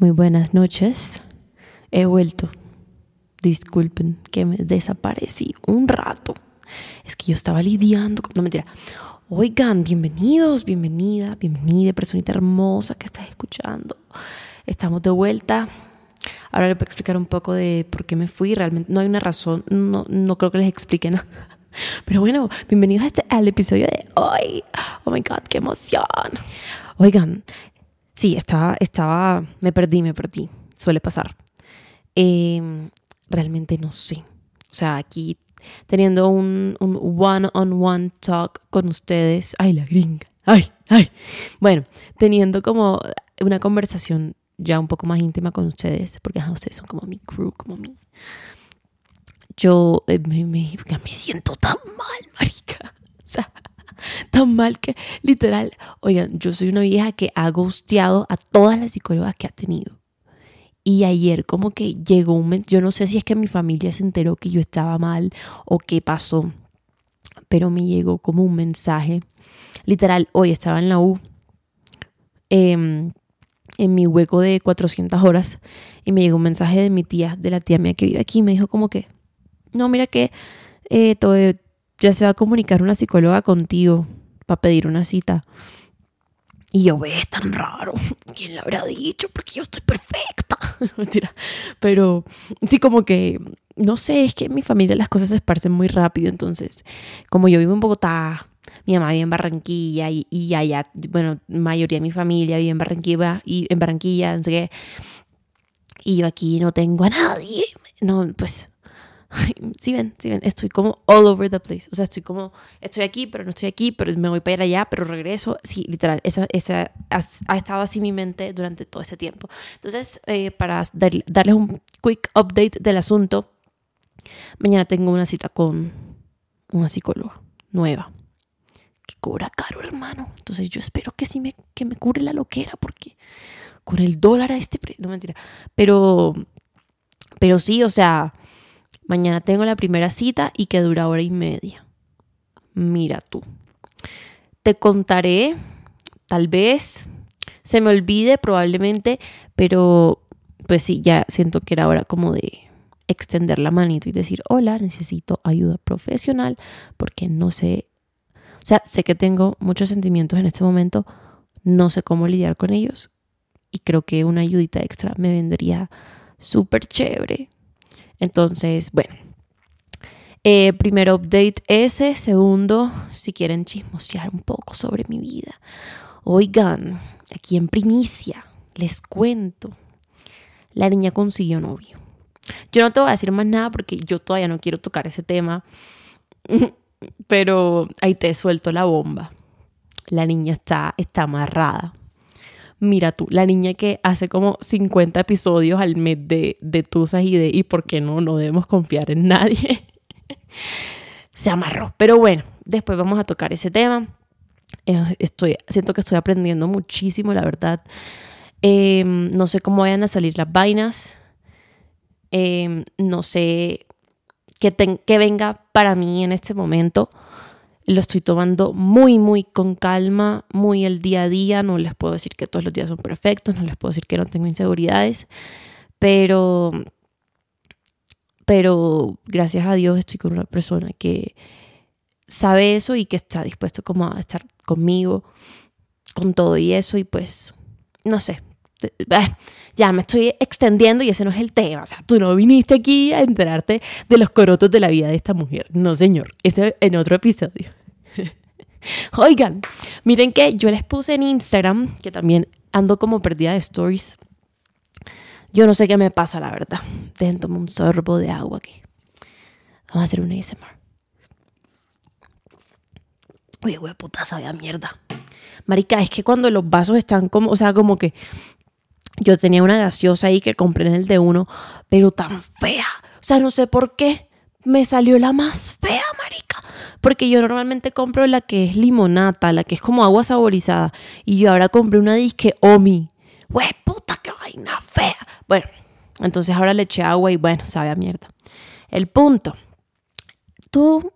Muy buenas noches. He vuelto. Disculpen que me desaparecí un rato. Es que yo estaba lidiando. No, mentira. Oigan, bienvenidos, bienvenida, bienvenida, personita hermosa que estás escuchando. Estamos de vuelta. Ahora les voy a explicar un poco de por qué me fui. Realmente no hay una razón, no, no creo que les explique nada. Pero bueno, bienvenidos a este, al episodio de hoy. Oh my God, qué emoción. Oigan, Sí, estaba, estaba, me perdí, me perdí. Suele pasar. Em, realmente no sé. O sea, aquí teniendo un, un one-on-one talk con ustedes. Ay, la gringa. Ay, ay. Bueno, teniendo como una conversación ya un poco más íntima con ustedes, porque ustedes son como mi crew, como mi... Yo eh, me, me, me siento tan mal, marica. O sea, tan mal que literal, oigan, yo soy una vieja que ha gusteado a todas las psicólogas que ha tenido. Y ayer como que llegó un yo no sé si es que mi familia se enteró que yo estaba mal o qué pasó, pero me llegó como un mensaje. Literal, hoy estaba en la U, em, en mi hueco de 400 horas, y me llegó un mensaje de mi tía, de la tía mía que vive aquí, y me dijo como que, no, mira que eh, todo, ya se va a comunicar una psicóloga contigo para pedir una cita. Y yo, ve, es tan raro. ¿Quién le habrá dicho? Porque yo estoy perfecta. Mentira. Pero sí, como que, no sé, es que en mi familia las cosas se esparcen muy rápido. Entonces, como yo vivo en Bogotá, mi mamá vive en Barranquilla y, y allá, bueno, mayoría de mi familia vive en Barranquilla y en Barranquilla, no sé qué. Y yo aquí no tengo a nadie. No, pues si ven, si ven, estoy como all over the place. O sea, estoy como, estoy aquí, pero no estoy aquí, pero me voy para allá, pero regreso. Sí, literal, esa, esa ha, estado así mi mente durante todo ese tiempo. Entonces, eh, para darles un quick update del asunto, mañana tengo una cita con una psicóloga nueva que cobra caro, hermano. Entonces, yo espero que sí me, que me cure la loquera, porque con el dólar a este precio, no mentira. Pero, pero sí, o sea Mañana tengo la primera cita y que dura hora y media. Mira tú. Te contaré, tal vez, se me olvide probablemente, pero pues sí, ya siento que era hora como de extender la manito y decir, hola, necesito ayuda profesional porque no sé, o sea, sé que tengo muchos sentimientos en este momento, no sé cómo lidiar con ellos y creo que una ayudita extra me vendría súper chévere entonces, bueno. Eh, primero update ese. Segundo, si quieren chismosear un poco sobre mi vida. Oigan, aquí en primicia les cuento. La niña consiguió novio. Yo no te voy a decir más nada porque yo todavía no quiero tocar ese tema. Pero ahí te suelto la bomba. La niña está, está amarrada. Mira tú, la niña que hace como 50 episodios al mes de, de Tusas y de y por qué no, no debemos confiar en nadie. Se amarró. Pero bueno, después vamos a tocar ese tema. Eh, estoy, siento que estoy aprendiendo muchísimo, la verdad. Em, no sé cómo vayan a salir las vainas. Em, no sé qué, qué venga para mí en este momento lo estoy tomando muy, muy con calma, muy el día a día. No les puedo decir que todos los días son perfectos, no les puedo decir que no tengo inseguridades, pero, pero gracias a Dios estoy con una persona que sabe eso y que está dispuesto como a estar conmigo, con todo y eso y pues, no sé, ya me estoy extendiendo y ese no es el tema. O sea, tú no viniste aquí a enterarte de los corotos de la vida de esta mujer. No, señor. Ese en otro episodio. Oigan, miren que yo les puse en Instagram, que también ando como perdida de stories. Yo no sé qué me pasa, la verdad. Dejen tomar un sorbo de agua aquí. Vamos a hacer un ASMR. Oye, güey, puta, sabía mierda. Marica, es que cuando los vasos están como, o sea, como que yo tenía una gaseosa ahí que compré en el de uno, pero tan fea. O sea, no sé por qué. Me salió la más fea, marica. Porque yo normalmente compro la que es limonata, la que es como agua saborizada. Y yo ahora compré una disque Omi. Güey, puta, qué vaina fea. Bueno, entonces ahora le eché agua y bueno, sabe a mierda. El punto. Tú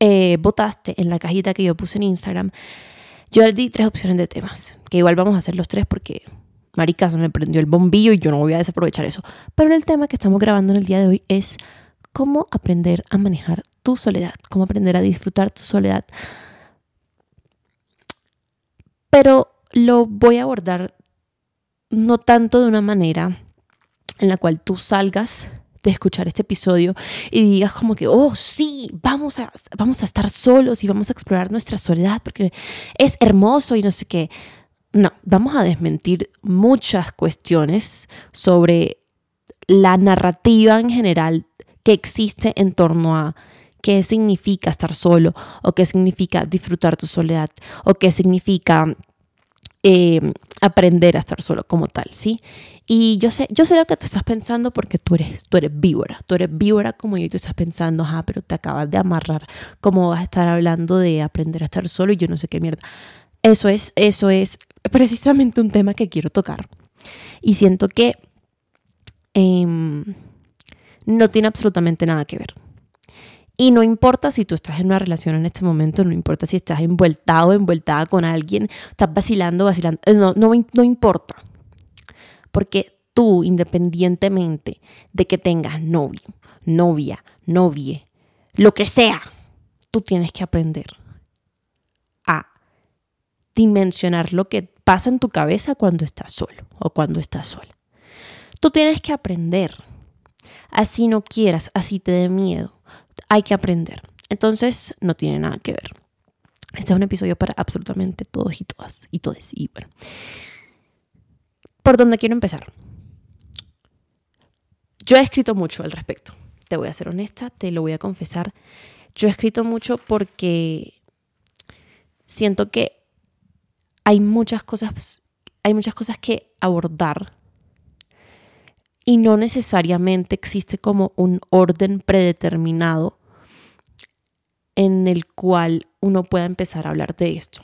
eh, votaste en la cajita que yo puse en Instagram. Yo le di tres opciones de temas. Que igual vamos a hacer los tres porque marica, se me prendió el bombillo y yo no voy a desaprovechar eso. Pero el tema que estamos grabando en el día de hoy es cómo aprender a manejar tu soledad, cómo aprender a disfrutar tu soledad. Pero lo voy a abordar no tanto de una manera en la cual tú salgas de escuchar este episodio y digas como que, oh, sí, vamos a, vamos a estar solos y vamos a explorar nuestra soledad porque es hermoso y no sé qué. No, vamos a desmentir muchas cuestiones sobre la narrativa en general que existe en torno a qué significa estar solo o qué significa disfrutar tu soledad o qué significa eh, aprender a estar solo como tal, ¿sí? Y yo sé, yo sé lo que tú estás pensando porque tú eres, tú eres víbora, tú eres víbora como yo y tú estás pensando, ah, pero te acabas de amarrar, ¿cómo vas a estar hablando de aprender a estar solo y yo no sé qué mierda? Eso es, eso es precisamente un tema que quiero tocar. Y siento que em, no tiene absolutamente nada que ver. Y no importa si tú estás en una relación en este momento, no importa si estás envueltado o envueltada con alguien, estás vacilando, vacilando, eh, no, no, no importa. Porque tú, independientemente de que tengas novio, novia, novie, lo que sea, tú tienes que aprender a dimensionar lo que pasa en tu cabeza cuando estás solo o cuando estás sola. Tú tienes que aprender. Así no quieras, así te dé miedo. Hay que aprender. Entonces, no tiene nada que ver. Este es un episodio para absolutamente todos y todas y todos. Y bueno, ¿Por dónde quiero empezar? Yo he escrito mucho al respecto. Te voy a ser honesta, te lo voy a confesar. Yo he escrito mucho porque siento que hay muchas cosas, hay muchas cosas que abordar y no necesariamente existe como un orden predeterminado en el cual uno pueda empezar a hablar de esto.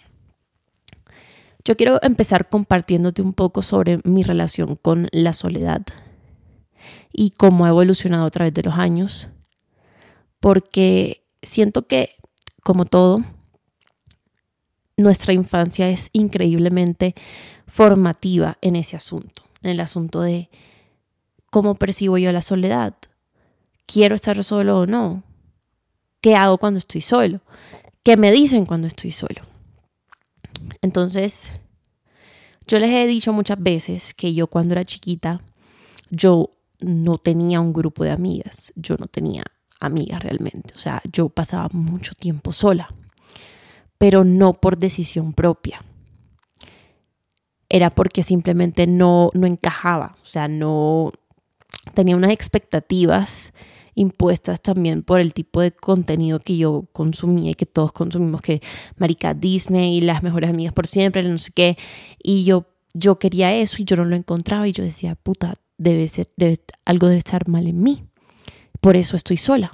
Yo quiero empezar compartiéndote un poco sobre mi relación con la soledad y cómo ha evolucionado a través de los años, porque siento que, como todo, nuestra infancia es increíblemente formativa en ese asunto, en el asunto de cómo percibo yo la soledad, quiero estar solo o no, qué hago cuando estoy solo, qué me dicen cuando estoy solo. Entonces, yo les he dicho muchas veces que yo cuando era chiquita, yo no tenía un grupo de amigas, yo no tenía amigas realmente, o sea, yo pasaba mucho tiempo sola, pero no por decisión propia. Era porque simplemente no, no encajaba, o sea, no tenía unas expectativas impuestas también por el tipo de contenido que yo consumía y que todos consumimos, que Marica Disney y las mejores amigas por siempre, no sé qué. Y yo, yo quería eso y yo no lo encontraba y yo decía, puta, debe ser, debe, algo debe estar mal en mí. Por eso estoy sola.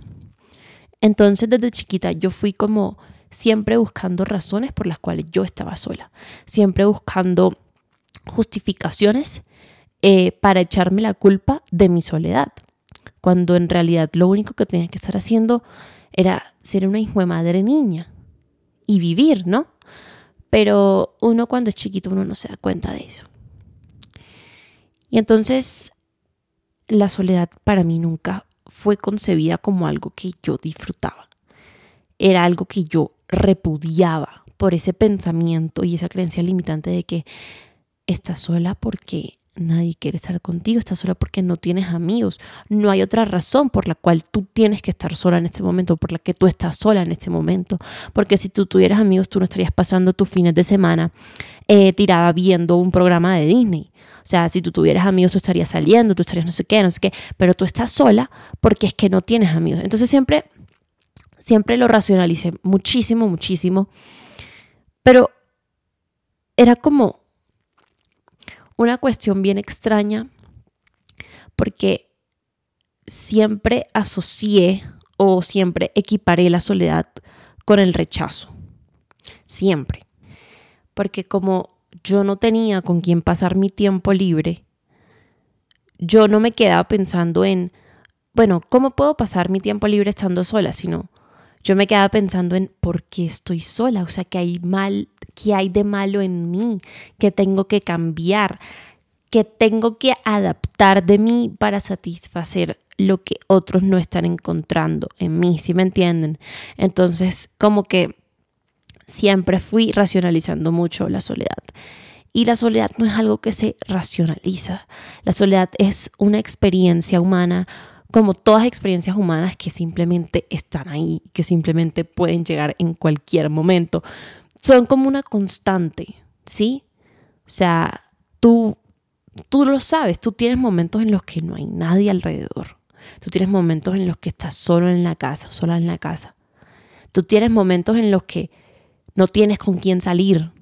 Entonces desde chiquita yo fui como siempre buscando razones por las cuales yo estaba sola, siempre buscando justificaciones eh, para echarme la culpa de mi soledad cuando en realidad lo único que tenía que estar haciendo era ser una hijo de madre niña y vivir, ¿no? Pero uno cuando es chiquito uno no se da cuenta de eso. Y entonces la soledad para mí nunca fue concebida como algo que yo disfrutaba. Era algo que yo repudiaba por ese pensamiento y esa creencia limitante de que estás sola porque Nadie quiere estar contigo, estás sola porque no tienes amigos. No hay otra razón por la cual tú tienes que estar sola en este momento, por la que tú estás sola en este momento. Porque si tú tuvieras amigos, tú no estarías pasando tus fines de semana eh, tirada viendo un programa de Disney. O sea, si tú tuvieras amigos, tú estarías saliendo, tú estarías no sé qué, no sé qué. Pero tú estás sola porque es que no tienes amigos. Entonces siempre, siempre lo racionalicé muchísimo, muchísimo. Pero era como una cuestión bien extraña porque siempre asocié o siempre equiparé la soledad con el rechazo. Siempre. Porque como yo no tenía con quién pasar mi tiempo libre, yo no me quedaba pensando en, bueno, ¿cómo puedo pasar mi tiempo libre estando sola? Sino yo me quedaba pensando en por qué estoy sola, o sea, que hay mal, qué hay de malo en mí, que tengo que cambiar, que tengo que adaptar de mí para satisfacer lo que otros no están encontrando en mí, ¿sí me entienden? Entonces, como que siempre fui racionalizando mucho la soledad. Y la soledad no es algo que se racionaliza. La soledad es una experiencia humana, como todas experiencias humanas que simplemente están ahí, que simplemente pueden llegar en cualquier momento. Son como una constante, ¿sí? O sea, tú, tú lo sabes, tú tienes momentos en los que no hay nadie alrededor. Tú tienes momentos en los que estás solo en la casa, sola en la casa. Tú tienes momentos en los que no tienes con quién salir.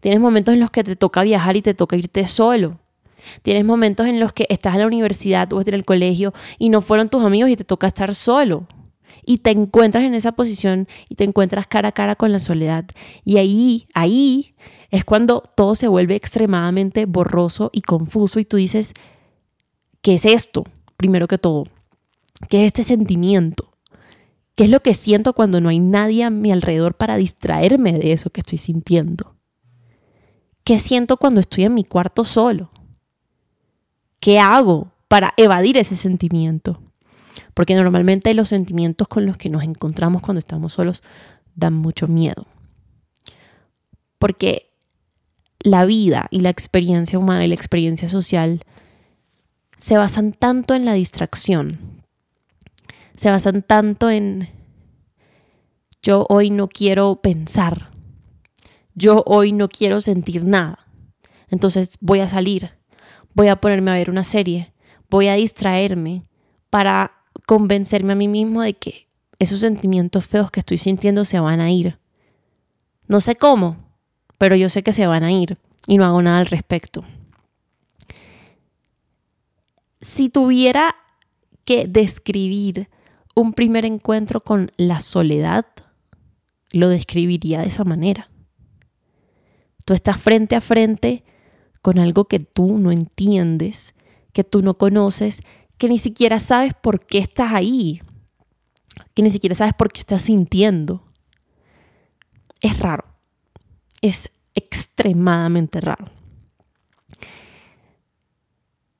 Tienes momentos en los que te toca viajar y te toca irte solo. Tienes momentos en los que estás en la universidad o en el colegio y no fueron tus amigos y te toca estar solo. Y te encuentras en esa posición y te encuentras cara a cara con la soledad. Y ahí, ahí es cuando todo se vuelve extremadamente borroso y confuso y tú dices, ¿qué es esto? Primero que todo, ¿qué es este sentimiento? ¿Qué es lo que siento cuando no hay nadie a mi alrededor para distraerme de eso que estoy sintiendo? ¿Qué siento cuando estoy en mi cuarto solo? ¿Qué hago para evadir ese sentimiento? Porque normalmente los sentimientos con los que nos encontramos cuando estamos solos dan mucho miedo. Porque la vida y la experiencia humana y la experiencia social se basan tanto en la distracción se basan tanto en yo hoy no quiero pensar, yo hoy no quiero sentir nada. Entonces voy a salir, voy a ponerme a ver una serie, voy a distraerme para convencerme a mí mismo de que esos sentimientos feos que estoy sintiendo se van a ir. No sé cómo, pero yo sé que se van a ir y no hago nada al respecto. Si tuviera que describir un primer encuentro con la soledad, lo describiría de esa manera. Tú estás frente a frente con algo que tú no entiendes, que tú no conoces, que ni siquiera sabes por qué estás ahí, que ni siquiera sabes por qué estás sintiendo. Es raro, es extremadamente raro.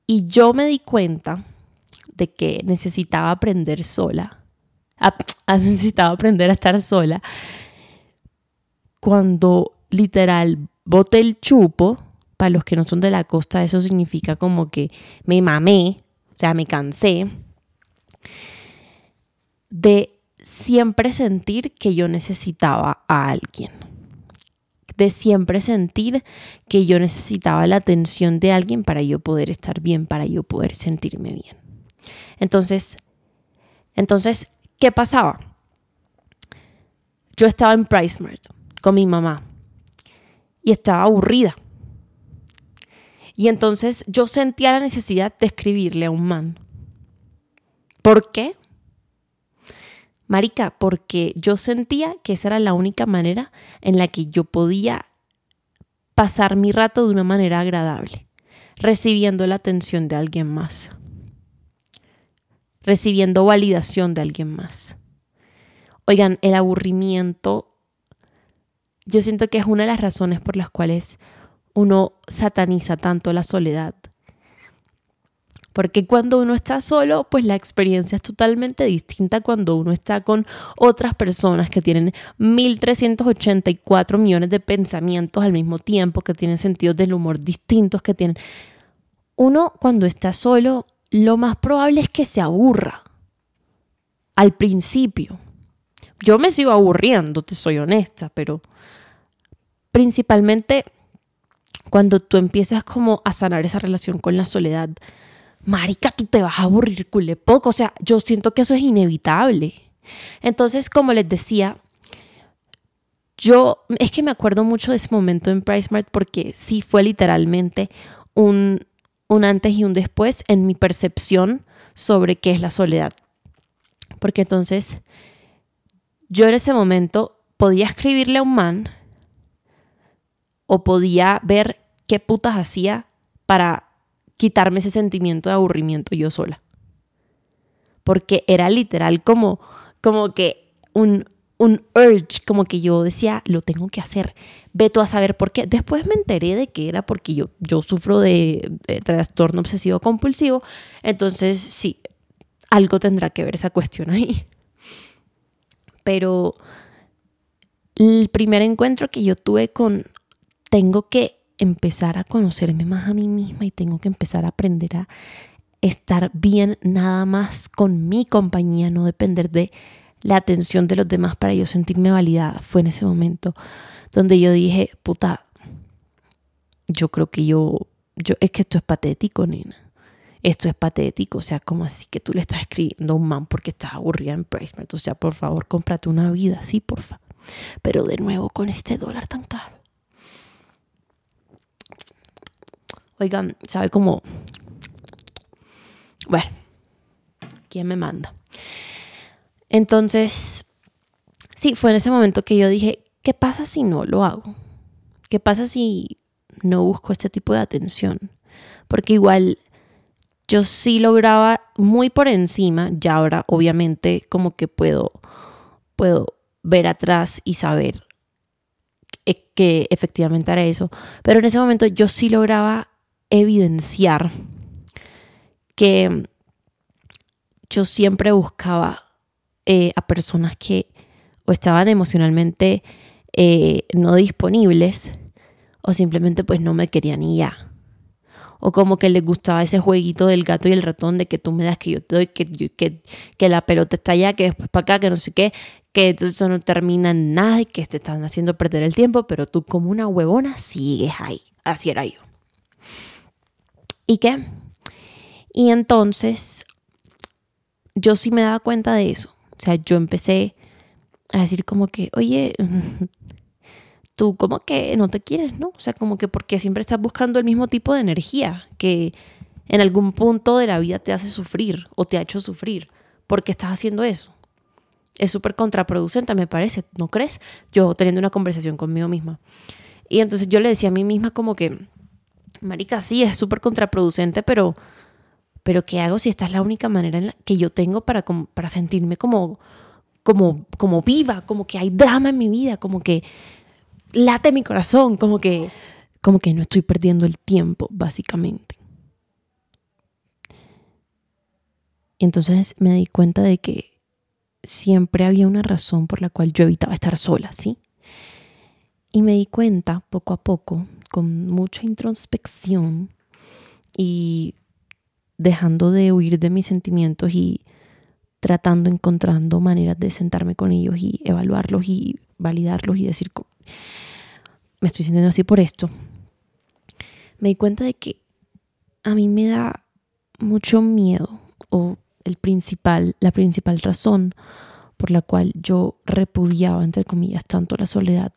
Y yo me di cuenta de que necesitaba aprender sola, necesitaba aprender a estar sola, cuando literal boté el chupo, para los que no son de la costa, eso significa como que me mamé, o sea, me cansé de siempre sentir que yo necesitaba a alguien, de siempre sentir que yo necesitaba la atención de alguien para yo poder estar bien, para yo poder sentirme bien. Entonces, entonces, ¿qué pasaba? Yo estaba en PriceMart con mi mamá y estaba aburrida. Y entonces yo sentía la necesidad de escribirle a un man. ¿Por qué? Marica, porque yo sentía que esa era la única manera en la que yo podía pasar mi rato de una manera agradable, recibiendo la atención de alguien más recibiendo validación de alguien más. Oigan, el aburrimiento, yo siento que es una de las razones por las cuales uno sataniza tanto la soledad. Porque cuando uno está solo, pues la experiencia es totalmente distinta cuando uno está con otras personas que tienen 1384 millones de pensamientos al mismo tiempo, que tienen sentidos del humor distintos, que tienen... Uno cuando está solo lo más probable es que se aburra al principio. Yo me sigo aburriendo, te soy honesta, pero principalmente cuando tú empiezas como a sanar esa relación con la soledad, marica, tú te vas a aburrir cule poco, o sea, yo siento que eso es inevitable. Entonces, como les decía, yo es que me acuerdo mucho de ese momento en PriceMart porque sí fue literalmente un un antes y un después en mi percepción sobre qué es la soledad. Porque entonces yo en ese momento podía escribirle a un man o podía ver qué putas hacía para quitarme ese sentimiento de aburrimiento yo sola. Porque era literal como, como que un, un urge, como que yo decía, lo tengo que hacer. Veto a saber por qué. Después me enteré de que era porque yo, yo sufro de, de trastorno obsesivo compulsivo. Entonces, sí, algo tendrá que ver esa cuestión ahí. Pero el primer encuentro que yo tuve con tengo que empezar a conocerme más a mí misma y tengo que empezar a aprender a estar bien nada más con mi compañía, no depender de la atención de los demás para yo sentirme validada. Fue en ese momento donde yo dije, puta, yo creo que yo, yo es que esto es patético, nena. Esto es patético, o sea, como así que tú le estás escribiendo a un man porque estás aburrida en placement, o sea, por favor, cómprate una vida, sí, porfa. Pero de nuevo con este dólar tan caro. Oigan, ¿sabe cómo? Bueno, ¿quién me manda? Entonces, sí, fue en ese momento que yo dije, ¿qué pasa si no lo hago? ¿Qué pasa si no busco este tipo de atención? Porque igual yo sí lograba muy por encima, ya ahora obviamente como que puedo, puedo ver atrás y saber que efectivamente era eso, pero en ese momento yo sí lograba evidenciar que yo siempre buscaba eh, a personas que o estaban emocionalmente eh, no disponibles o simplemente pues no me querían y ya. O como que les gustaba ese jueguito del gato y el ratón de que tú me das, que yo te doy, que, que, que la pelota está allá, que después para acá, que no sé qué, que eso no termina en nada y que te están haciendo perder el tiempo, pero tú como una huevona sigues ahí. Así era yo. ¿Y qué? Y entonces yo sí me daba cuenta de eso. O sea, yo empecé a decir como que, oye, tú como que no te quieres, ¿no? O sea, como que porque siempre estás buscando el mismo tipo de energía que en algún punto de la vida te hace sufrir o te ha hecho sufrir. ¿Por qué estás haciendo eso? Es súper contraproducente, me parece, ¿no crees? Yo teniendo una conversación conmigo misma. Y entonces yo le decía a mí misma como que, Marica, sí, es súper contraproducente, pero pero ¿qué hago si esta es la única manera en la que yo tengo para, para sentirme como, como, como viva, como que hay drama en mi vida, como que late mi corazón, como que, como que no estoy perdiendo el tiempo, básicamente. Entonces me di cuenta de que siempre había una razón por la cual yo evitaba estar sola, ¿sí? Y me di cuenta poco a poco, con mucha introspección y dejando de huir de mis sentimientos y tratando, encontrando maneras de sentarme con ellos y evaluarlos y validarlos y decir, me estoy sintiendo así por esto. Me di cuenta de que a mí me da mucho miedo o el principal, la principal razón por la cual yo repudiaba, entre comillas, tanto la soledad,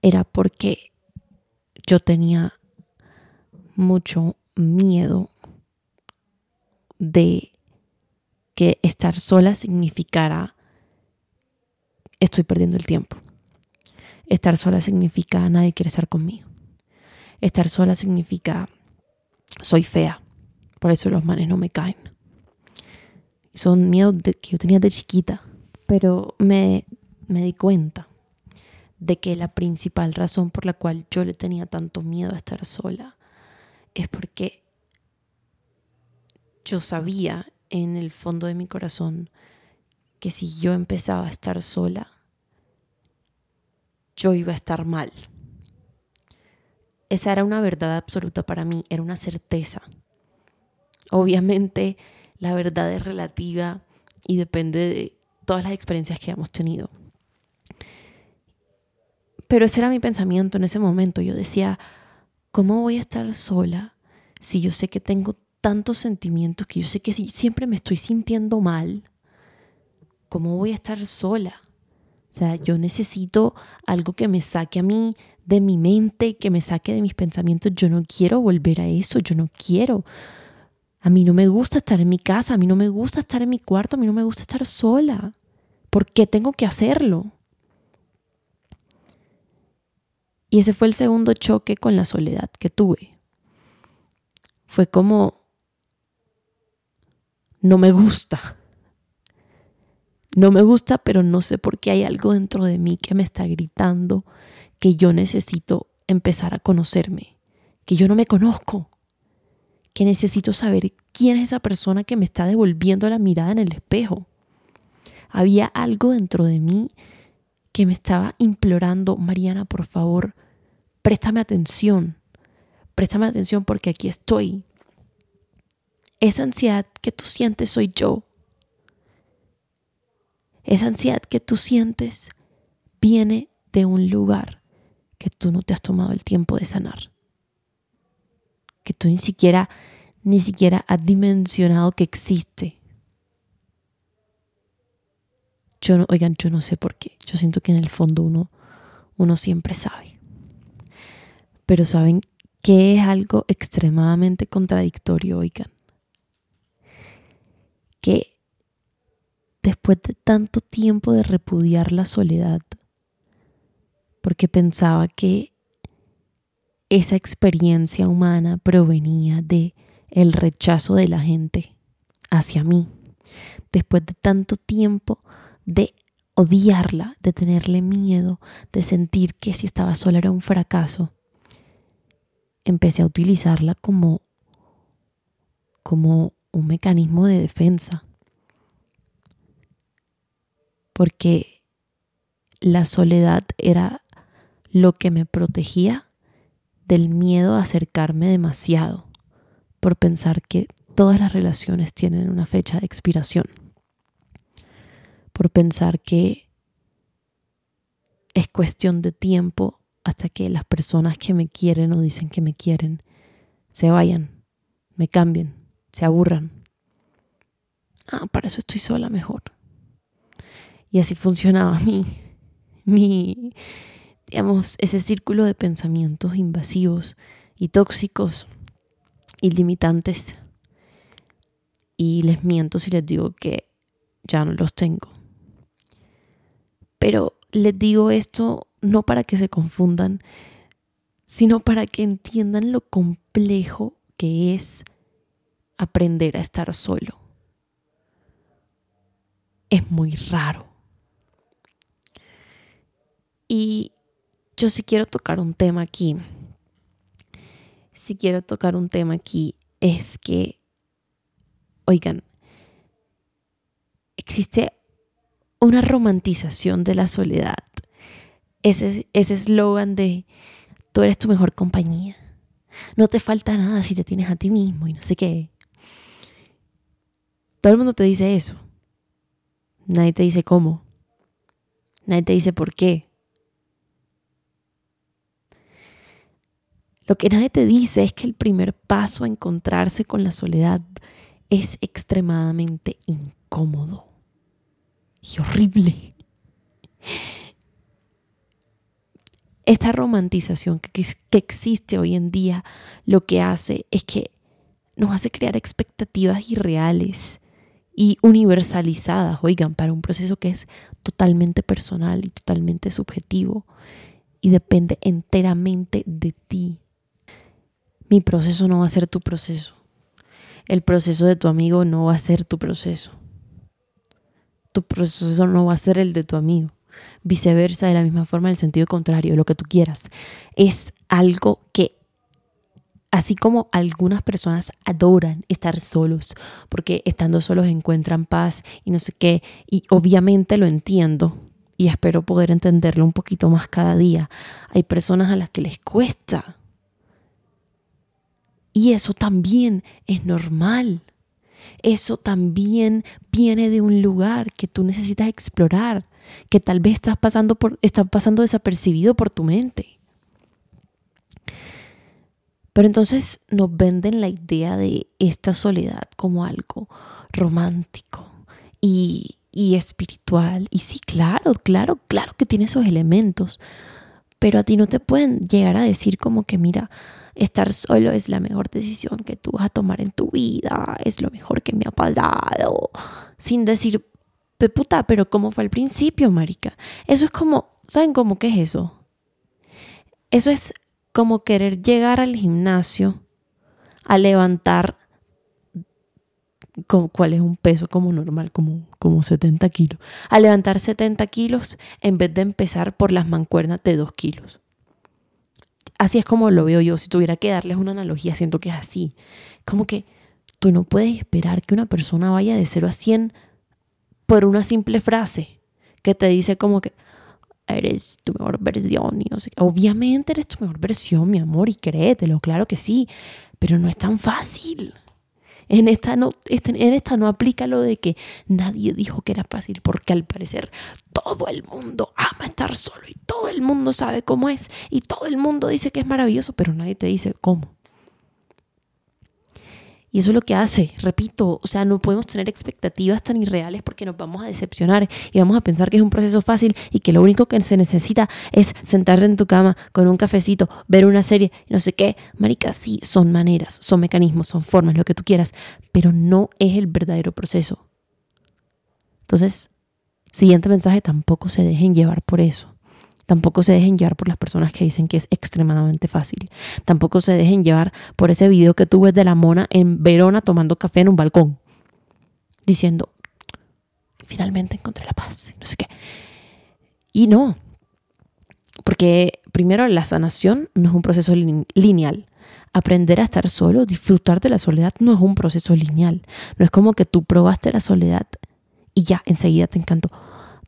era porque yo tenía mucho miedo de que estar sola significara estoy perdiendo el tiempo. Estar sola significa nadie quiere estar conmigo. Estar sola significa soy fea. Por eso los manes no me caen. Son miedos que yo tenía de chiquita. Pero me, me di cuenta de que la principal razón por la cual yo le tenía tanto miedo a estar sola es porque yo sabía en el fondo de mi corazón que si yo empezaba a estar sola, yo iba a estar mal. Esa era una verdad absoluta para mí, era una certeza. Obviamente la verdad es relativa y depende de todas las experiencias que hemos tenido. Pero ese era mi pensamiento en ese momento. Yo decía, ¿cómo voy a estar sola si yo sé que tengo tantos sentimientos que yo sé que si siempre me estoy sintiendo mal, ¿cómo voy a estar sola? O sea, yo necesito algo que me saque a mí de mi mente, que me saque de mis pensamientos. Yo no quiero volver a eso, yo no quiero. A mí no me gusta estar en mi casa, a mí no me gusta estar en mi cuarto, a mí no me gusta estar sola. ¿Por qué tengo que hacerlo? Y ese fue el segundo choque con la soledad que tuve. Fue como, no me gusta. No me gusta, pero no sé por qué hay algo dentro de mí que me está gritando que yo necesito empezar a conocerme, que yo no me conozco, que necesito saber quién es esa persona que me está devolviendo la mirada en el espejo. Había algo dentro de mí que me estaba implorando, Mariana, por favor, préstame atención, préstame atención porque aquí estoy. Esa ansiedad que tú sientes soy yo. Esa ansiedad que tú sientes viene de un lugar que tú no te has tomado el tiempo de sanar. Que tú ni siquiera, ni siquiera has dimensionado que existe. Yo no, oigan, yo no sé por qué. Yo siento que en el fondo uno, uno siempre sabe. Pero saben que es algo extremadamente contradictorio, oigan. Que después de tanto tiempo de repudiar la soledad, porque pensaba que esa experiencia humana provenía de el rechazo de la gente hacia mí. Después de tanto tiempo de odiarla, de tenerle miedo, de sentir que si estaba sola era un fracaso, empecé a utilizarla como como un mecanismo de defensa. Porque la soledad era lo que me protegía del miedo a acercarme demasiado por pensar que todas las relaciones tienen una fecha de expiración, por pensar que es cuestión de tiempo hasta que las personas que me quieren o dicen que me quieren se vayan, me cambien, se aburran. Ah, para eso estoy sola mejor. Y así funcionaba mi, mi, digamos, ese círculo de pensamientos invasivos y tóxicos y limitantes. Y les miento si les digo que ya no los tengo. Pero les digo esto no para que se confundan, sino para que entiendan lo complejo que es aprender a estar solo. Es muy raro. Y yo sí quiero tocar un tema aquí. Si quiero tocar un tema aquí es que, oigan, existe una romantización de la soledad. Ese eslogan de tú eres tu mejor compañía. No te falta nada si te tienes a ti mismo y no sé qué. Todo el mundo te dice eso. Nadie te dice cómo. Nadie te dice por qué. Lo que nadie te dice es que el primer paso a encontrarse con la soledad es extremadamente incómodo y horrible. Esta romantización que, que, existe hoy en día lo que hace es que nos hace crear expectativas irreales y universalizadas, oigan, para un proceso que es totalmente personal y totalmente subjetivo y depende enteramente de ti. Mi proceso no va a ser tu proceso. El proceso de tu amigo no va a ser tu proceso. Tu proceso no va a ser el de tu amigo. Viceversa, de la misma forma, en el sentido contrario, lo que tú quieras. Es algo que, así como algunas personas adoran estar solos, porque estando solos encuentran paz y no sé qué, y obviamente lo entiendo, y espero poder entenderlo un poquito más cada día. Hay personas a las que les cuesta y eso también es normal. Eso también viene de un lugar que tú necesitas explorar, que tal vez estás pasando, por, está pasando desapercibido por tu mente. Pero entonces nos venden la idea de esta soledad como algo romántico y, y espiritual. Y sí, claro, claro, claro que tiene esos elementos. Pero a ti no te pueden llegar a decir como que, mira, estar solo es la mejor decisión que tú vas a tomar en tu vida, es lo mejor que me ha pasado, sin decir, puta, pero ¿cómo fue al principio, marica? Eso es como, ¿saben cómo que es eso? Eso es como querer llegar al gimnasio a levantar cuál es un peso como normal, como, como 70 kilos. A levantar 70 kilos en vez de empezar por las mancuernas de 2 kilos. Así es como lo veo yo. Si tuviera que darles una analogía, siento que es así. Como que tú no puedes esperar que una persona vaya de 0 a 100 por una simple frase que te dice como que eres tu mejor versión y no sé Obviamente eres tu mejor versión, mi amor, y créetelo, claro que sí, pero no es tan fácil. En esta, no, este, en esta no aplica lo de que nadie dijo que era fácil, porque al parecer todo el mundo ama estar solo y todo el mundo sabe cómo es y todo el mundo dice que es maravilloso, pero nadie te dice cómo. Y eso es lo que hace, repito, o sea, no podemos tener expectativas tan irreales porque nos vamos a decepcionar y vamos a pensar que es un proceso fácil y que lo único que se necesita es sentarte en tu cama con un cafecito, ver una serie, no sé qué. Marica, sí, son maneras, son mecanismos, son formas, lo que tú quieras, pero no es el verdadero proceso. Entonces, siguiente mensaje, tampoco se dejen llevar por eso. Tampoco se dejen llevar por las personas que dicen que es extremadamente fácil. Tampoco se dejen llevar por ese video que tú ves de la mona en Verona tomando café en un balcón. Diciendo, finalmente encontré la paz. No sé qué. Y no. Porque primero la sanación no es un proceso lineal. Aprender a estar solo, disfrutar de la soledad no es un proceso lineal. No es como que tú probaste la soledad y ya enseguida te encantó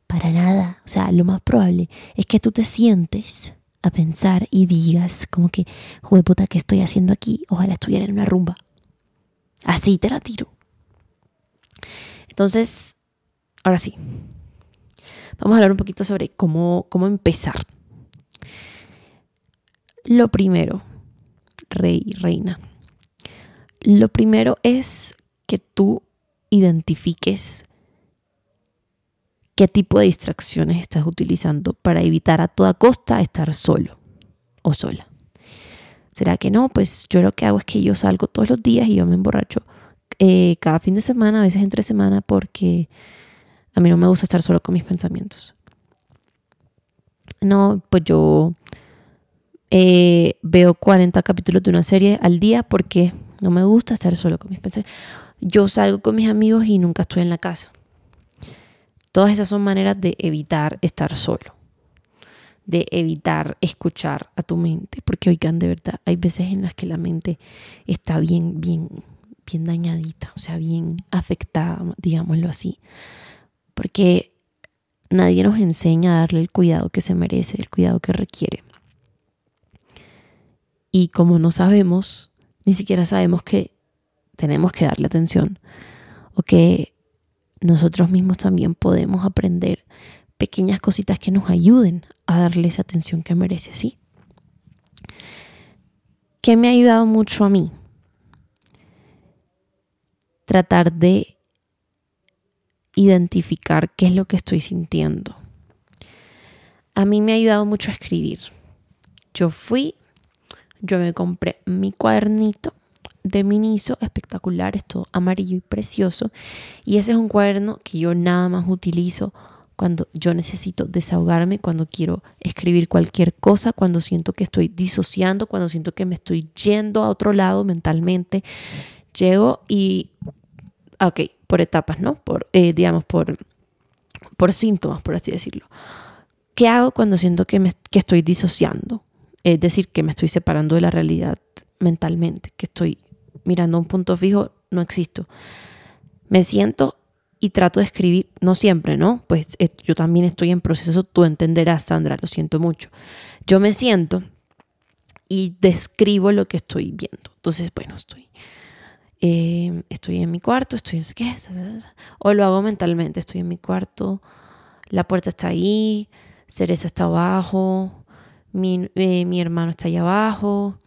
para nada. O sea, lo más probable es que tú te sientes a pensar y digas como que, joder puta, ¿qué estoy haciendo aquí? Ojalá estuviera en una rumba. Así te la tiro. Entonces, ahora sí. Vamos a hablar un poquito sobre cómo, cómo empezar. Lo primero, rey, reina. Lo primero es que tú identifiques qué tipo de distracciones estás utilizando para evitar a toda costa estar solo o sola. ¿Será que no? Pues yo lo que hago es que yo salgo todos los días y yo me emborracho eh, cada fin de semana, a veces entre semana, porque a mí no me gusta estar solo con mis pensamientos. No, pues yo eh, veo 40 capítulos de una serie al día porque no me gusta estar solo con mis pensamientos. Yo salgo con mis amigos y nunca estoy en la casa. Todas esas son maneras de evitar estar solo, de evitar escuchar a tu mente, porque oigan, de verdad, hay veces en las que la mente está bien, bien, bien dañadita, o sea, bien afectada, digámoslo así, porque nadie nos enseña a darle el cuidado que se merece, el cuidado que requiere. Y como no sabemos, ni siquiera sabemos que tenemos que darle atención o que nosotros mismos también podemos aprender pequeñas cositas que nos ayuden a darle esa atención que merece, ¿sí? ¿Qué me ha ayudado mucho a mí? Tratar de identificar qué es lo que estoy sintiendo. A mí me ha ayudado mucho a escribir. Yo fui, yo me compré mi cuadernito de Miniso, espectacular, es todo amarillo y precioso. Y ese es un cuaderno que yo nada más utilizo cuando yo necesito desahogarme, cuando quiero escribir cualquier cosa, cuando siento que estoy disociando, cuando siento que me estoy yendo a otro lado mentalmente. Llego y, ok, por etapas, ¿no? Por, eh, digamos, por, por síntomas, por así decirlo. ¿Qué hago cuando siento que, me, que estoy disociando? Es decir, que me estoy separando de la realidad mentalmente, que estoy mirando un punto fijo, no existo. Me siento y trato de escribir, no siempre, ¿no? Pues eh, yo también estoy en proceso, tú entenderás, Sandra, lo siento mucho. Yo me siento y describo lo que estoy viendo. Entonces, bueno, estoy, eh, estoy en mi cuarto, estoy en qué, o lo hago mentalmente, estoy en mi cuarto, la puerta está ahí, Cereza está abajo, mi, eh, mi hermano está ahí abajo,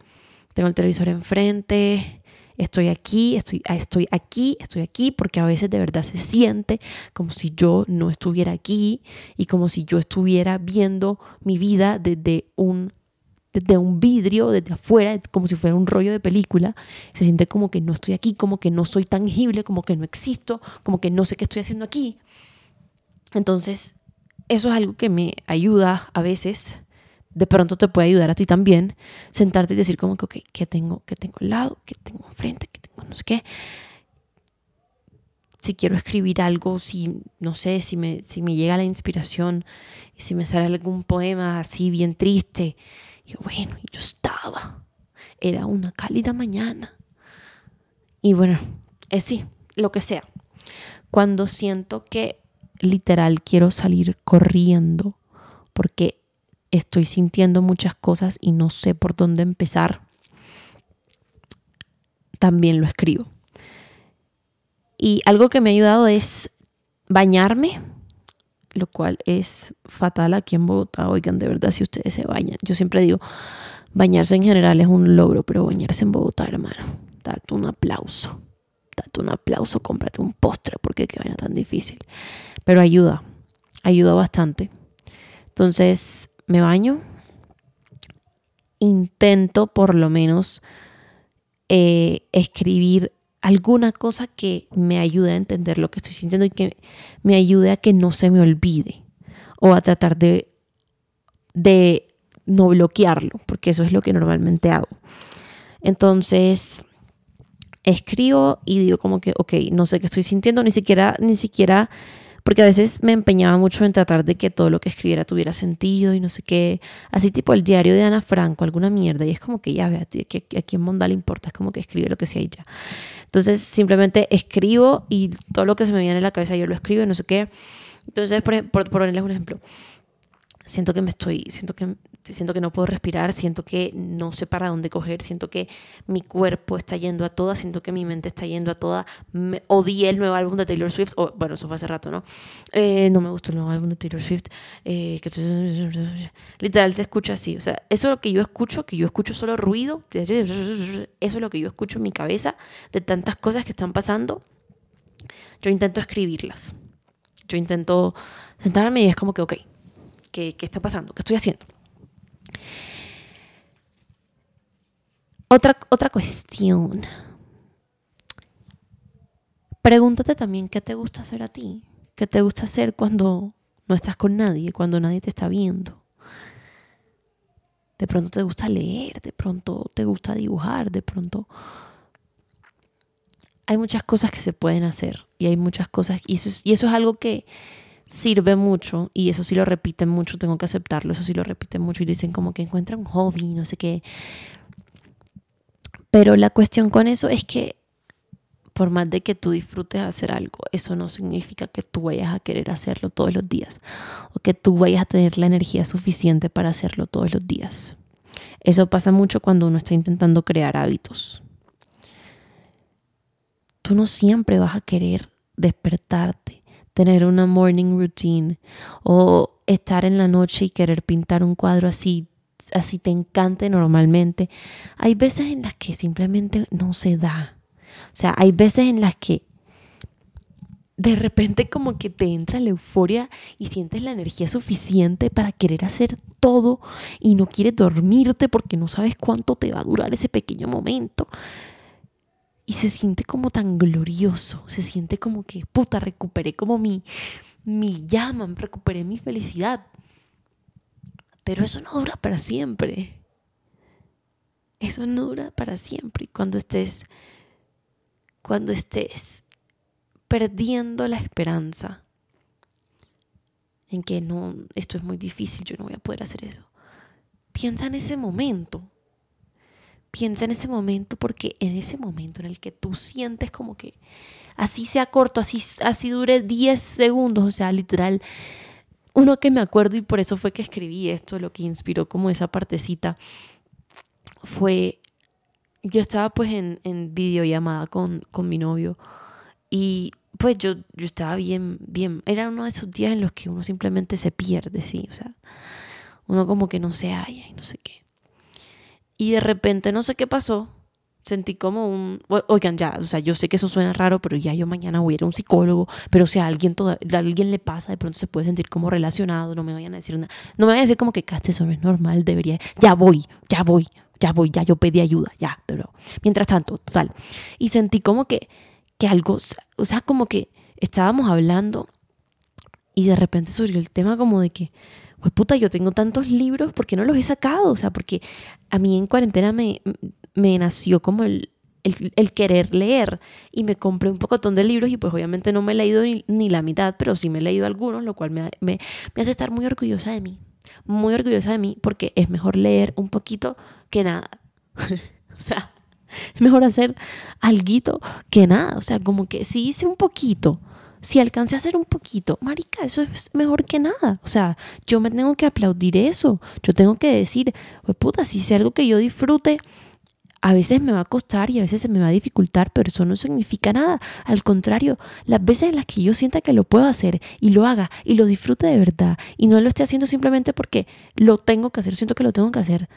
tengo el televisor enfrente, estoy aquí, estoy, ah, estoy aquí, estoy aquí, porque a veces de verdad se siente como si yo no estuviera aquí y como si yo estuviera viendo mi vida desde un desde un vidrio, desde afuera, como si fuera un rollo de película, se siente como que no estoy aquí, como que no soy tangible, como que no existo, como que no sé qué estoy haciendo aquí. Entonces, eso es algo que me ayuda a veces de pronto te puede ayudar a ti también sentarte y decir como que, ok, ¿qué tengo, qué tengo al lado? ¿Qué tengo enfrente? ¿Qué tengo no sé qué? si quiero escribir algo, si, no sé, si me, si me llega la inspiración, si me sale algún poema así bien triste. Y bueno, yo estaba. Era una cálida mañana. Y bueno, es sí, lo que sea. Cuando siento que literal quiero salir corriendo porque estoy sintiendo muchas cosas y no sé por dónde empezar, también lo escribo. Y algo que me ha ayudado es bañarme, lo cual es fatal aquí en Bogotá. Oigan, de verdad, si ustedes se bañan, yo siempre digo, bañarse en general es un logro, pero bañarse en Bogotá, hermano, darte un aplauso. Date un aplauso, cómprate un postre, porque qué vaina tan difícil. Pero ayuda, ayuda bastante. Entonces, me baño, intento por lo menos eh, escribir alguna cosa que me ayude a entender lo que estoy sintiendo y que me ayude a que no se me olvide o a tratar de, de no bloquearlo, porque eso es lo que normalmente hago. Entonces, escribo y digo como que, ok, no sé qué estoy sintiendo, ni siquiera, ni siquiera porque a veces me empeñaba mucho en tratar de que todo lo que escribiera tuviera sentido y no sé qué, así tipo el diario de Ana Franco, alguna mierda, y es como que ya, vea, que a quién Monda le importa, es como que escribe lo que sea y ya. Entonces simplemente escribo y todo lo que se me viene en la cabeza yo lo escribo y no sé qué. Entonces, por, por ponerles un ejemplo, siento que me estoy, siento que, siento que no puedo respirar, siento que no sé para dónde coger, siento que mi cuerpo está yendo a toda, siento que mi mente está yendo a toda. Me, odié el nuevo álbum de Taylor Swift, o, bueno, eso fue hace rato, ¿no? Eh, no me gustó el nuevo álbum de Taylor Swift. Eh, literal se escucha así, o sea, eso es lo que yo escucho, que yo escucho solo ruido, eso es lo que yo escucho en mi cabeza de tantas cosas que están pasando. Yo intento escribirlas. Yo intento sentarme y es como que, ok, ¿Qué, está pasando? ¿Qué estoy haciendo? Otra, otra cuestión. Pregúntate también qué te gusta hacer a ti. ¿Qué te gusta hacer cuando no estás con nadie, cuando nadie te está viendo? De pronto te gusta leer, de pronto te gusta dibujar, de pronto... Hay muchas cosas que se pueden hacer y hay muchas cosas... Y eso y eso es algo que sirve mucho y eso sí lo repiten mucho, tengo que aceptarlo, eso sí lo repiten mucho y dicen como que encuentra un hobby, no sé qué. Pero la cuestión con eso es que por más de que tú disfrutes hacer algo, eso no significa que tú vayas a querer hacerlo todos los días o que tú vayas a tener la energía suficiente para hacerlo todos los días. Eso pasa mucho cuando uno está intentando crear hábitos. Tú no siempre vas a querer despertarte tener una morning routine o estar en la noche y querer pintar un cuadro así, así te encante normalmente. Hay veces en las que simplemente no se da. O sea, hay veces en las que de repente como que te entra la euforia y sientes la energía suficiente para querer hacer todo y no quieres dormirte porque no sabes cuánto te va a durar ese pequeño momento y se siente como tan glorioso, se siente como que, puta, recuperé como mi, mi llama, recuperé mi felicidad. Pero eso no dura para siempre. Eso no dura para siempre. Cuando estés, cuando estés perdiendo la esperanza en que no, esto es muy difícil, yo no voy a poder hacer eso. Piensa en ese momento piensa en ese momento porque en ese momento en el que tú sientes como que así sea corto, así, así dure 10 segundos, o sea, literal, uno que me acuerdo y por eso fue que escribí esto, lo que inspiró como esa partecita, fue, yo estaba pues en, en videollamada con, con mi novio y pues yo, yo estaba bien, bien, era uno de esos días en los que uno simplemente se pierde, sí, o sea, uno como que no se halla y no sé qué. Y de repente no sé qué pasó. Sentí como un, oigan, ya, o sea, yo sé que eso suena raro, pero ya yo mañana voy a ir a un psicólogo, pero si a alguien, a alguien le pasa, de pronto se puede sentir como relacionado, no me vayan a decir nada, no me vayan a decir como que caste, eso no es normal, debería, ya voy, ya voy, ya voy, ya yo pedí ayuda, ya, pero mientras tanto, total. Y sentí como que, que algo, o sea, como que estábamos hablando y de repente surgió el tema como de que, pues puta, yo tengo tantos libros, ¿por qué no los he sacado? O sea, porque a mí en cuarentena me, me nació como el, el, querer leer. Y me compré un pocotón de libros y pues obviamente no me he leído ni, la mitad, pero sí me he leído algunos, lo cual me, me, hace estar muy orgullosa de mí. Muy orgullosa de mí porque es mejor leer un poquito que nada. o sea, es mejor hacer algo que nada. O sea, como que si hice un poquito, si alcancé a hacer un poquito, marica, eso es mejor que nada. O sea, yo me tengo que aplaudir eso. Yo tengo que decir, pues puta, si hice algo que yo disfrute, a veces me va a costar y a veces se me va a dificultar, pero eso no significa nada. Al contrario, las veces en las que yo sienta que lo puedo hacer y lo haga y lo disfrute de verdad y no lo esté haciendo simplemente porque lo tengo que hacer, siento que lo tengo que hacer,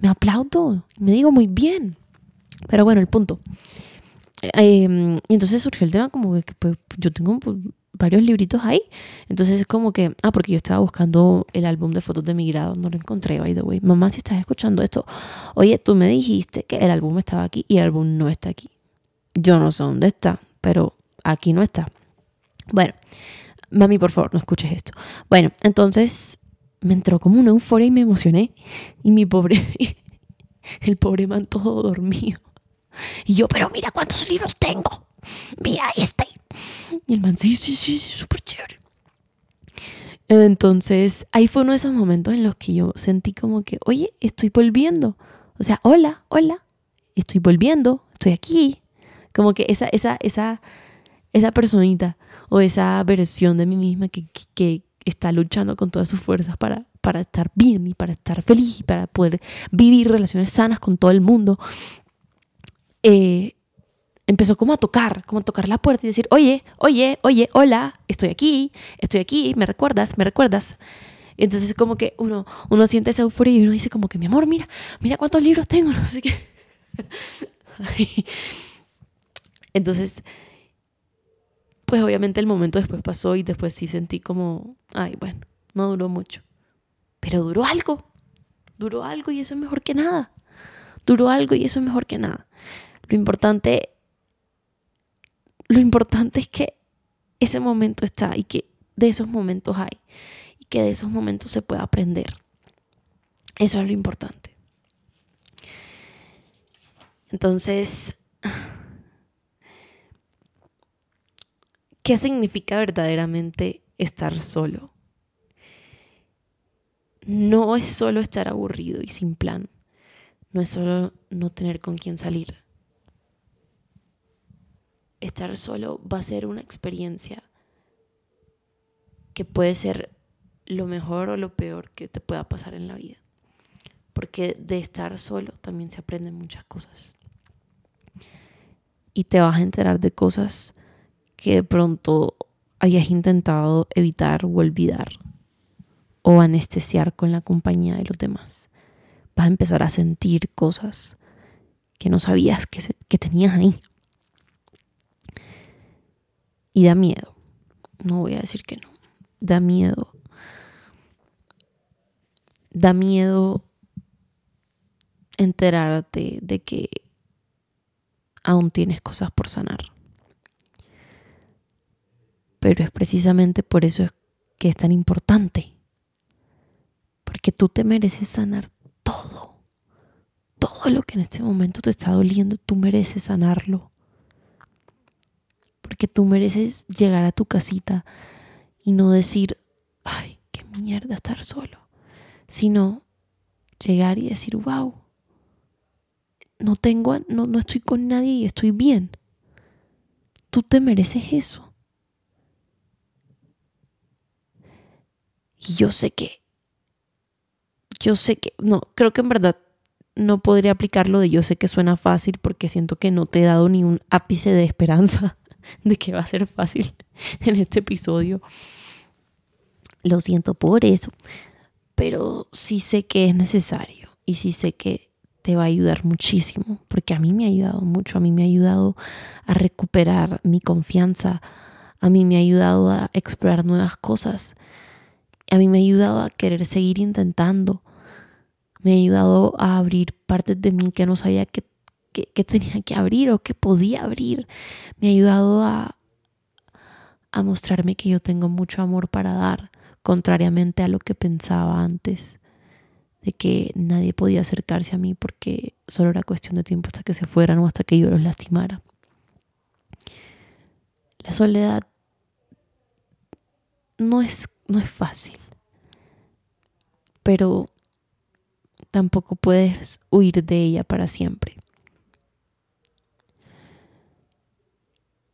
me aplaudo, me digo muy bien. Pero bueno, el punto. Em, y entonces surgió el tema como que pues, yo tengo pues, varios libritos ahí. Entonces es como que, ah, porque yo estaba buscando el álbum de fotos de mi grado, no lo encontré, by the way. Mamá, si estás escuchando esto, oye, tú me dijiste que el álbum estaba aquí y el álbum no está aquí. Yo no sé dónde está, pero aquí no está. Bueno, mami, por favor, no escuches esto. Bueno, entonces me entró como una euforia y me emocioné. Y mi pobre, el pobre man todo dormido. Y yo, pero mira cuántos libros tengo. Mira este. Y el man, sí, sí, sí, sí, súper chévere. Entonces, ahí fue uno de esos momentos en los que yo sentí como que, oye, estoy volviendo. O sea, hola, hola, estoy volviendo, estoy aquí. Como que esa, esa, esa, esa personita o esa versión de mí misma que, que, está luchando con todas sus fuerzas para, para estar bien y para estar feliz y para poder vivir relaciones sanas con todo el mundo. Eh, empezó como a tocar, como a tocar la puerta y decir, oye, oye, oye, hola, estoy aquí, estoy aquí, me recuerdas, me recuerdas. Y entonces como que uno, uno siente esa euforia y uno dice como que, mi amor, mira, mira cuántos libros tengo, no sé qué. entonces, pues obviamente el momento después pasó y después sí sentí como, ay, bueno, no duró mucho, pero duró algo, duró algo y eso es mejor que nada. Duró algo y eso es mejor que nada. Lo importante lo importante es que ese momento está y que de esos momentos hay y que de esos momentos se pueda aprender. Eso es lo importante. Entonces, ¿qué significa verdaderamente estar solo? No es solo estar aburrido y sin plan. No es solo no tener con quién salir estar solo va a ser una experiencia que puede ser lo mejor o lo peor que te pueda pasar en la vida. Porque de estar solo también se aprenden muchas cosas. Y te vas a enterar de cosas que de pronto hayas intentado evitar o olvidar o anestesiar con la compañía de los demás. Vas a empezar a sentir cosas que no sabías que, que tenías ahí. Y da miedo. No voy a decir que no. Da miedo. Da miedo enterarte de que aún tienes cosas por sanar. Pero es precisamente por eso que es tan importante. Porque tú te mereces sanar todo. Todo lo que en este momento te está doliendo, tú mereces sanarlo porque tú mereces llegar a tu casita y no decir, ay, qué mierda estar solo, sino llegar y decir, wow, no tengo, no, no estoy con nadie y estoy bien. Tú te mereces eso. Y yo sé que, yo sé que, no, creo que en verdad no podría aplicarlo de yo sé que suena fácil porque siento que no te he dado ni un ápice de esperanza de que va a ser fácil en este episodio. Lo siento por eso, pero sí sé que es necesario y sí sé que te va a ayudar muchísimo, porque a mí me ha ayudado mucho, a mí me ha ayudado a recuperar mi confianza, a mí me ha ayudado a explorar nuevas cosas, a mí me ha ayudado a querer seguir intentando, me ha ayudado a abrir partes de mí que no sabía que que, tenía que abrir o que podía abrir. Me ha ayudado a, a mostrarme que yo tengo mucho amor para dar, contrariamente a lo que pensaba antes. de que nadie podía acercarse a mí porque solo era cuestión de tiempo hasta que se fueran o hasta que yo los lastimara. La soledad no es, no es fácil, pero tampoco puedes huir de ella para siempre.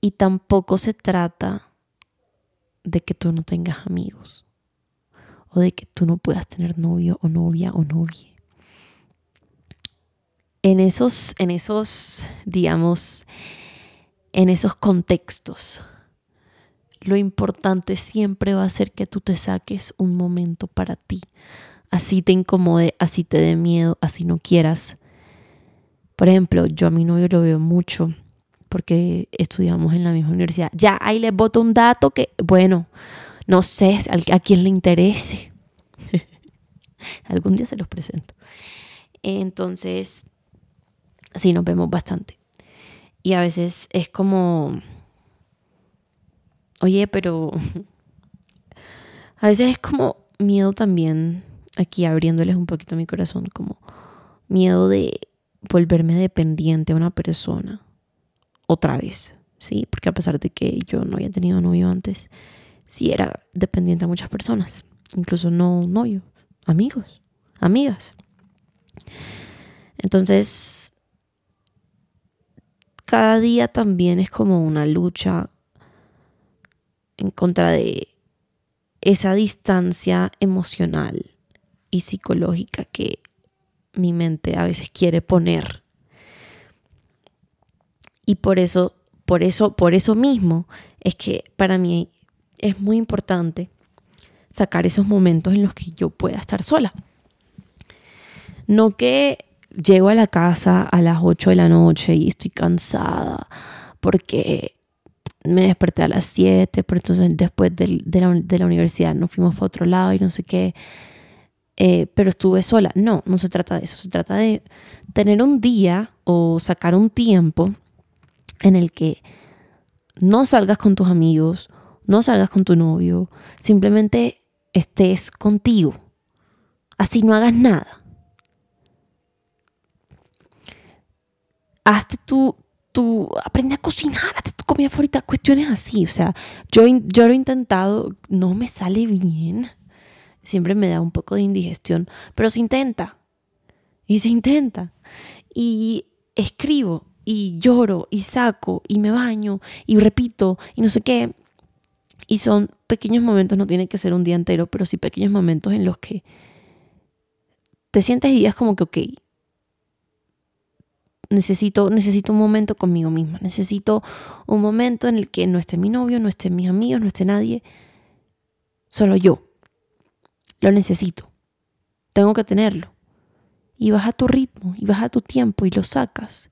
Y tampoco se trata de que tú no tengas amigos o de que tú no puedas tener novio o novia o novia. En esos, en esos, digamos, en esos contextos, lo importante siempre va a ser que tú te saques un momento para ti. Así te incomode, así te dé miedo, así no quieras. Por ejemplo, yo a mi novio lo veo mucho porque estudiamos en la misma universidad. Ya, ahí les boto un dato que, bueno, no sé a quién le interese. Algún día se los presento. Entonces, sí, nos vemos bastante. Y a veces es como, oye, pero a veces es como miedo también, aquí abriéndoles un poquito mi corazón, como miedo de volverme dependiente a una persona otra vez, ¿sí? Porque a pesar de que yo no había tenido novio antes, sí era dependiente a muchas personas, incluso no novio, amigos, amigas. Entonces, cada día también es como una lucha en contra de esa distancia emocional y psicológica que mi mente a veces quiere poner. Y por eso, por eso, por eso mismo es que para mí es muy importante sacar esos momentos en los que yo pueda estar sola. No que llego a la casa a las 8 de la noche y estoy cansada porque me desperté a las 7, pero entonces después de, la, universidad nos fuimos a otro lado y no sé qué, eh, pero estuve sola. No, no se trata de eso, se trata de tener un día o sacar un tiempo en el que no salgas con tus amigos, no salgas con tu novio, simplemente estés contigo. Así no hagas nada. Hazte tu, tu, aprende a cocinar, hazte tu comida favorita, cuestiones así. O sea, yo, yo lo he intentado, no me sale bien. Siempre me da un poco de indigestión, pero se intenta. Y se intenta. Y escribo y lloro y saco y me baño y repito y no sé qué. Y son pequeños momentos, no tiene que ser un día entero, pero sí pequeños momentos en los que te sientes y días como que, ok, necesito, necesito un momento conmigo misma, necesito un momento en el que no esté mi novio, no esté mis amigos, no esté nadie, solo yo. Lo necesito. Tengo que tenerlo. Y vas a tu ritmo, y vas a tu tiempo, y lo sacas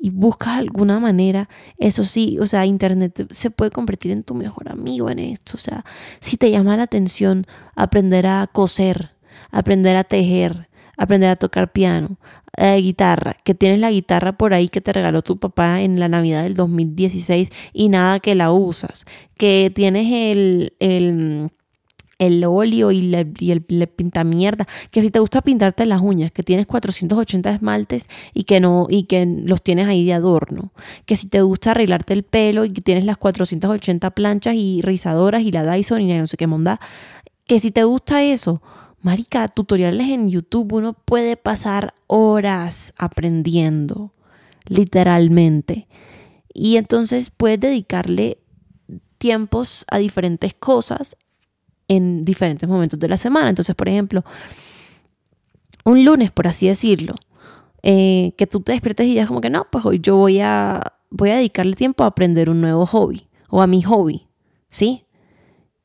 y buscas alguna manera, eso sí, o sea, Internet se puede convertir en tu mejor amigo en esto, o sea, si te llama la atención aprender a coser, aprender a tejer, aprender a tocar piano, eh, guitarra, que tienes la guitarra por ahí que te regaló tu papá en la Navidad del 2016 y nada que la usas, que tienes el, el el óleo y, le, y el, pinta mierda. Que si te gusta pintarte las uñas, que tienes 480 esmaltes y que no y que los tienes ahí de adorno. Que si te gusta arreglarte el pelo y que tienes las 480 planchas y rizadoras y la Dyson y no sé qué monda. Que si te gusta eso, marica, tutoriales en YouTube, uno puede pasar horas aprendiendo, literalmente. Y entonces puedes dedicarle tiempos a diferentes cosas en diferentes momentos de la semana. Entonces, por ejemplo, un lunes, por así decirlo, eh, que tú te despiertes y digas como que no, pues hoy yo voy a, voy a dedicarle tiempo a aprender un nuevo hobby o a mi hobby, ¿sí?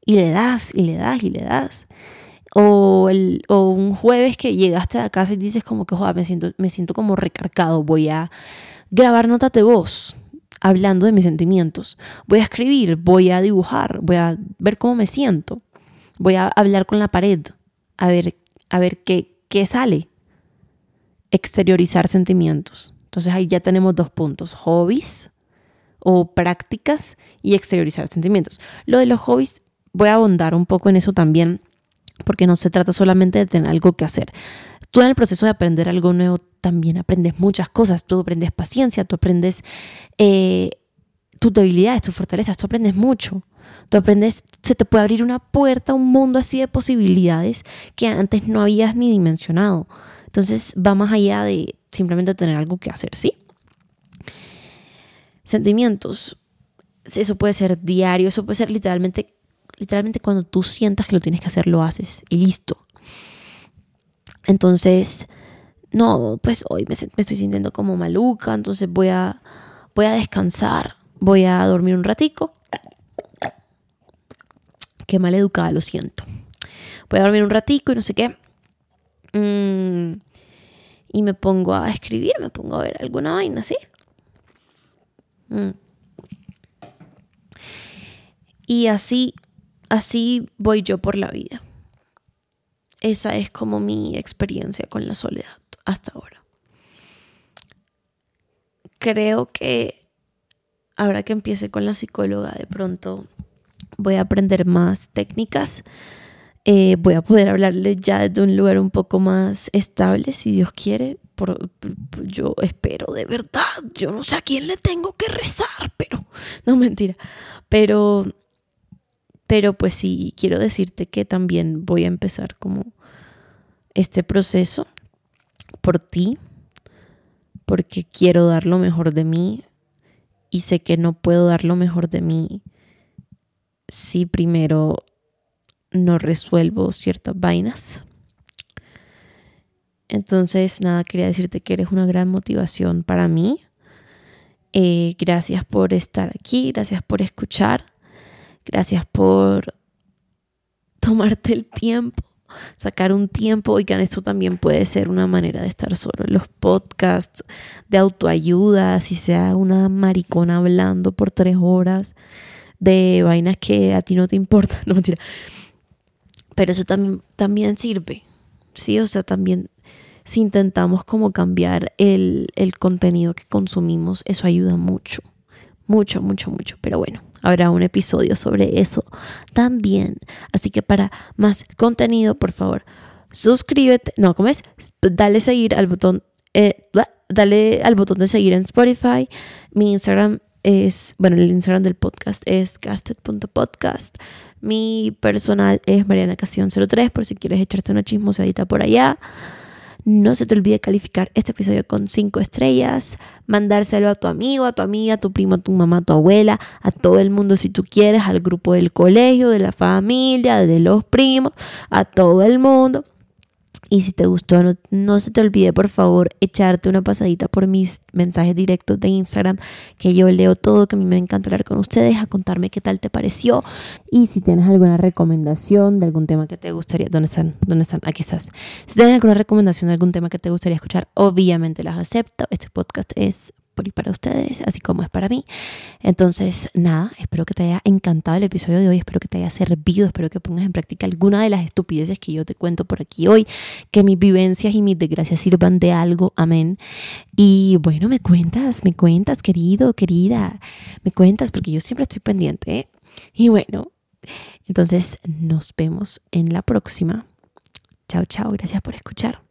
Y le das, y le das, y le das. O, el, o un jueves que llegaste a casa y dices como que, joder, me siento, me siento como recargado, voy a grabar notas de voz hablando de mis sentimientos. Voy a escribir, voy a dibujar, voy a ver cómo me siento. Voy a hablar con la pared, a ver, a ver qué, qué sale. Exteriorizar sentimientos. Entonces ahí ya tenemos dos puntos, hobbies o prácticas y exteriorizar sentimientos. Lo de los hobbies, voy a abundar un poco en eso también, porque no se trata solamente de tener algo que hacer. Tú en el proceso de aprender algo nuevo también aprendes muchas cosas. Tú aprendes paciencia, tú aprendes eh, tus debilidades, tus fortalezas, tú aprendes mucho. Tú aprendes, se te puede abrir una puerta, un mundo así de posibilidades que antes no habías ni dimensionado. Entonces va más allá de simplemente tener algo que hacer, ¿sí? Sentimientos. Eso puede ser diario, eso puede ser literalmente, literalmente cuando tú sientas que lo tienes que hacer, lo haces y listo. Entonces, no, pues hoy me, estoy sintiendo como maluca, entonces voy a, voy a descansar, voy a dormir un ratico. Qué mal educada, lo siento. Voy a dormir un ratico y no sé qué. Mm, y me pongo a escribir, me pongo a ver alguna vaina así. Mm. Y así, así voy yo por la vida. Esa es como mi experiencia con la soledad hasta ahora. Creo que ahora que empiece con la psicóloga, de pronto voy a aprender más técnicas. Eh, voy a poder hablarle ya de un lugar un poco más estable, si Dios quiere. Por, yo espero de verdad. Yo no sé a quién le tengo que rezar, pero no mentira. Pero pero pues sí, quiero decirte que también voy a empezar como este proceso por ti, porque quiero dar lo mejor de mí y sé que no puedo dar lo mejor de mí si primero no resuelvo ciertas vainas. Entonces, nada, quería decirte que eres una gran motivación para mí. Eh, gracias por estar aquí, gracias por escuchar. Gracias por tomarte el tiempo, sacar un tiempo. Oigan, esto también puede ser una manera de estar solo. Los podcasts de autoayuda, si sea una maricona hablando por tres horas de vainas que a ti no te importan, no mentira. Pero eso también, también sirve, ¿sí? O sea, también si intentamos como cambiar el, el contenido que consumimos, eso ayuda mucho, mucho, mucho, mucho. Pero bueno, habrá un episodio sobre eso también. Así que para más contenido, por favor, suscríbete. No, ¿cómo es? Dale seguir al botón. Eh, dale al botón de seguir en Spotify. Mi Instagram es, bueno, el Instagram del podcast es casted.podcast. Mi personal es Mariana Casión 03 por si quieres echarte una chismosadita por allá. No se te olvide calificar este episodio con cinco estrellas, mandárselo a tu amigo, a tu amiga, a tu primo, a tu mamá, a tu abuela, a todo el mundo si tú quieres, al grupo del colegio, de la familia, de los primos, a todo el mundo. Y si te gustó, no, se te olvide por favor echarte una pasadita por mis mensajes directos de Instagram, que yo leo todo, que a mí me encanta hablar con ustedes, a contarme qué tal te pareció. Y si tienes alguna recomendación de algún tema que te gustaría, ¿dónde están? ¿Dónde están? Aquí estás. Si tienes alguna recomendación de algún tema que te gustaría escuchar, obviamente las acepto. Este podcast es y para ustedes, así como es para mí. Entonces, nada, espero que te haya encantado el episodio de hoy, espero que te haya servido, espero que pongas en práctica alguna de las estupideces que yo te cuento por aquí hoy, que mis vivencias y mis desgracias sirvan de algo, amén. Y bueno, me cuentas, me cuentas, querido, querida, me cuentas, porque yo siempre estoy pendiente. ¿eh? Y bueno, entonces nos vemos en la próxima. Chao, chao, gracias por escuchar.